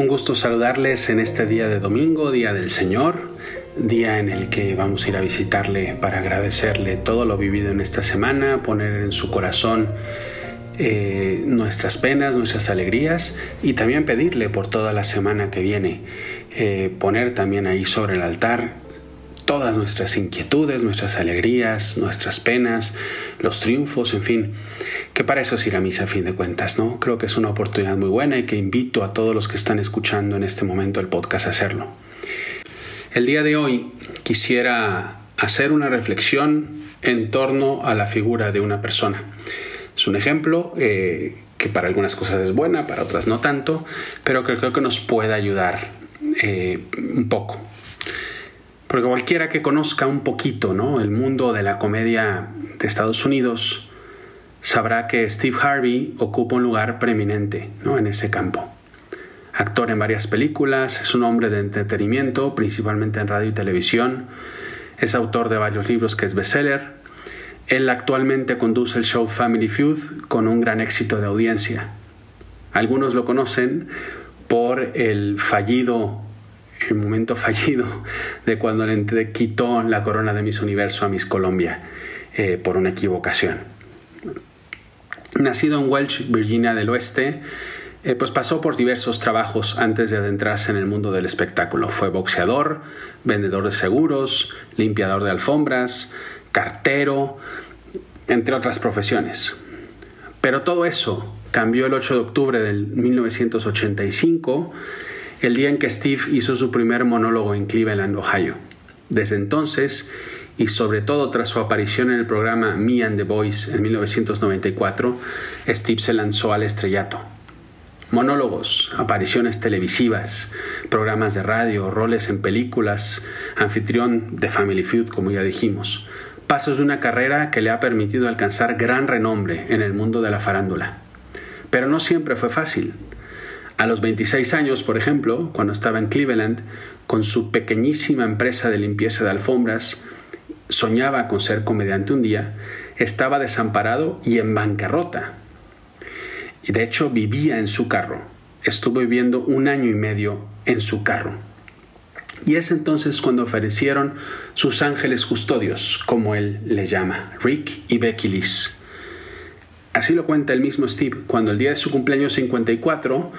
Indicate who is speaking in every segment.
Speaker 1: Un gusto saludarles en este día de domingo, día del Señor, día en el que vamos a ir a visitarle para agradecerle todo lo vivido en esta semana, poner en su corazón eh, nuestras penas, nuestras alegrías y también pedirle por toda la semana que viene, eh, poner también ahí sobre el altar todas nuestras inquietudes, nuestras alegrías, nuestras penas, los triunfos, en fin, que para eso es ir a misa a fin de cuentas, ¿no? Creo que es una oportunidad muy buena y que invito a todos los que están escuchando en este momento el podcast a hacerlo. El día de hoy quisiera hacer una reflexión en torno a la figura de una persona. Es un ejemplo eh, que para algunas cosas es buena, para otras no tanto, pero creo que nos puede ayudar eh, un poco. Porque cualquiera que conozca un poquito ¿no? el mundo de la comedia de Estados Unidos sabrá que Steve Harvey ocupa un lugar preeminente ¿no? en ese campo. Actor en varias películas, es un hombre de entretenimiento, principalmente en radio y televisión, es autor de varios libros que es bestseller. Él actualmente conduce el show Family Feud con un gran éxito de audiencia. Algunos lo conocen por el fallido el momento fallido de cuando le quitó la corona de Miss Universo a Miss Colombia eh, por una equivocación. Nacido en Welch, Virginia del Oeste, eh, pues pasó por diversos trabajos antes de adentrarse en el mundo del espectáculo. Fue boxeador, vendedor de seguros, limpiador de alfombras, cartero, entre otras profesiones. Pero todo eso cambió el 8 de octubre de 1985 el día en que Steve hizo su primer monólogo en Cleveland, Ohio. Desde entonces, y sobre todo tras su aparición en el programa Me and the Boys en 1994, Steve se lanzó al estrellato. Monólogos, apariciones televisivas, programas de radio, roles en películas, anfitrión de Family Feud, como ya dijimos. Pasos de una carrera que le ha permitido alcanzar gran renombre en el mundo de la farándula. Pero no siempre fue fácil. A los 26 años, por ejemplo, cuando estaba en Cleveland, con su pequeñísima empresa de limpieza de alfombras, soñaba con ser comediante un día, estaba desamparado y en bancarrota. Y de hecho vivía en su carro. Estuvo viviendo un año y medio en su carro. Y es entonces cuando ofrecieron sus ángeles custodios, como él les llama, Rick y Becky Liz. Así lo cuenta el mismo Steve, cuando el día de su cumpleaños 54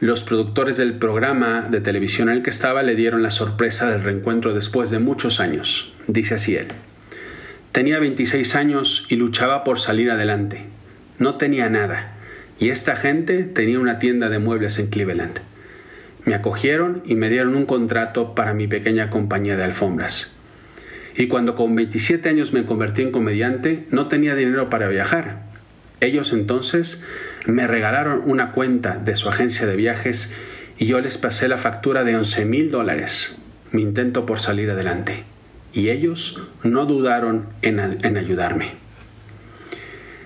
Speaker 1: los productores del programa de televisión en el que estaba le dieron la sorpresa del reencuentro después de muchos años. Dice así él. Tenía 26 años y luchaba por salir adelante. No tenía nada. Y esta gente tenía una tienda de muebles en Cleveland. Me acogieron y me dieron un contrato para mi pequeña compañía de alfombras. Y cuando con 27 años me convertí en comediante, no tenía dinero para viajar. Ellos entonces me regalaron una cuenta de su agencia de viajes y yo les pasé la factura de 11 mil dólares, mi intento por salir adelante. Y ellos no dudaron en, en ayudarme.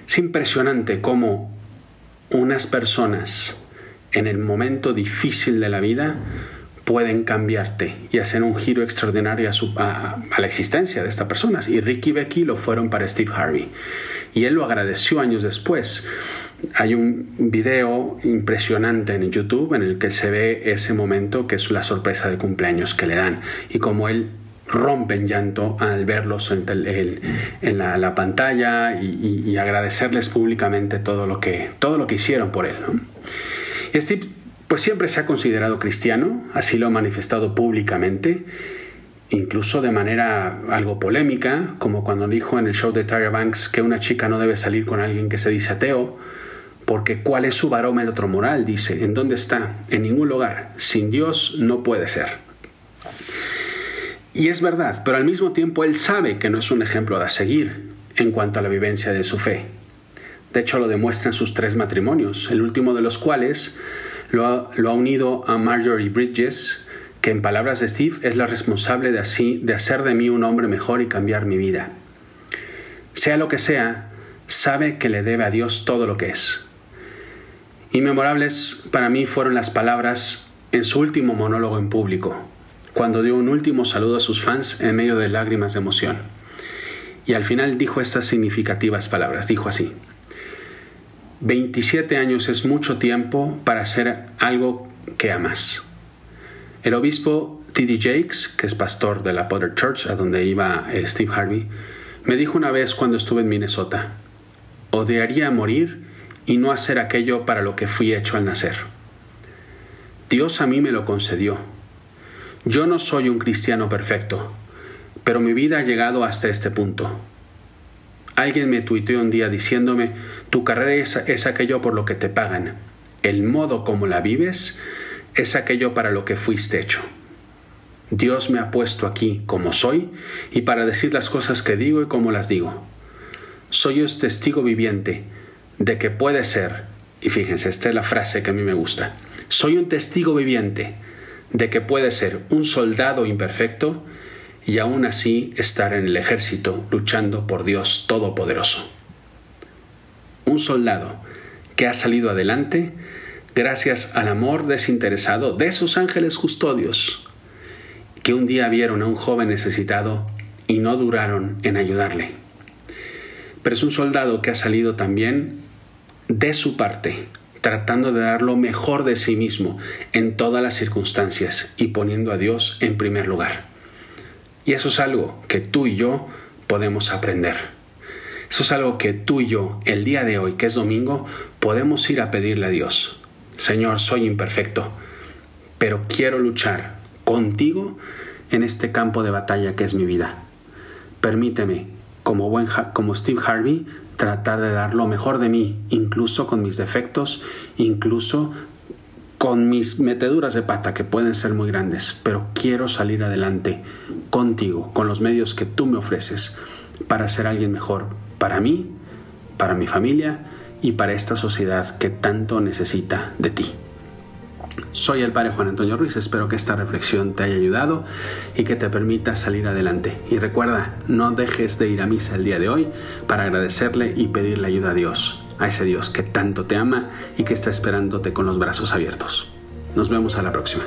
Speaker 1: Es impresionante cómo unas personas en el momento difícil de la vida pueden cambiarte y hacer un giro extraordinario a, a, la existencia de estas personas. Y Ricky y Becky lo fueron para Steve Harvey. Y él lo agradeció años después. Hay un video impresionante en YouTube en el que se ve ese momento que es la sorpresa de cumpleaños que le dan y como él rompe en llanto al verlos en, la, pantalla y, agradecerles públicamente todo lo que, todo lo que hicieron por él. Y Steve pues siempre se ha considerado cristiano, así lo ha manifestado públicamente, incluso de manera algo polémica, como cuando dijo en el show de Tyra Banks que una chica no debe salir con alguien que se dice ateo, porque ¿cuál es su barómetro moral? Dice, ¿en dónde está? En ningún lugar. Sin Dios no puede ser. Y es verdad, pero al mismo tiempo él sabe que no es un ejemplo a seguir en cuanto a la vivencia de su fe. De hecho, lo demuestran sus tres matrimonios, el último de los cuales lo ha, unido a Marjorie Bridges, que en palabras de Steve es la responsable así, de hacer de mí un hombre mejor y cambiar mi vida. Sea lo que sea, sabe que le debe a Dios todo lo que es. Inmemorables para mí fueron las palabras en su último monólogo en público, cuando dio un último saludo a sus fans en medio de lágrimas de emoción. Y al final dijo estas significativas palabras, dijo así, 27 años es mucho tiempo para hacer algo que amas. El obispo T.D. Jakes, que es pastor de la Potter Church, a donde iba eh, Steve Harvey, me dijo una vez cuando estuve en Minnesota, odiaría morir y no hacer aquello para lo que fui hecho al nacer. Dios a mí me lo concedió. Yo no soy un cristiano perfecto, pero mi vida ha llegado hasta este punto. Alguien me tuiteó un día diciéndome, tu carrera es, es, aquello por lo que te pagan. El modo como la vives es aquello para lo que fuiste hecho. Dios me ha puesto aquí como soy y para decir las cosas que digo y como las digo. Soy un testigo viviente de que puede ser, y fíjense, esta es la frase que a mí me gusta, soy un testigo viviente de que puede ser un soldado imperfecto y aún así estar en el ejército luchando por Dios Todopoderoso. Un soldado que ha salido adelante gracias al amor desinteresado de sus ángeles custodios, que un día vieron a un joven necesitado y no duraron en ayudarle. Pero es un soldado que ha salido también de su parte, tratando de dar lo mejor de sí mismo en todas las circunstancias y poniendo a Dios en primer lugar. Y eso es algo que tú y yo podemos aprender. Eso es algo que tú y yo, el día de hoy, que es domingo, podemos ir a pedirle a Dios. Señor, soy imperfecto, pero quiero luchar contigo en este campo de batalla que es mi vida. Permíteme, como, buen, como Steve Harvey, tratar de dar lo mejor de mí, incluso con mis defectos, incluso con mis meteduras de pata que pueden ser muy grandes, pero quiero salir adelante contigo, con los medios que tú me ofreces, para ser alguien mejor, para mí, para mi familia y para esta sociedad que tanto necesita de ti. Soy el Padre Juan Antonio Ruiz, espero que esta reflexión te haya ayudado y que te permita salir adelante. Y recuerda, no dejes de ir a misa el día de hoy para agradecerle y pedirle ayuda a Dios, a ese Dios que tanto te ama y que está esperándote con los brazos abiertos. Nos vemos a la próxima.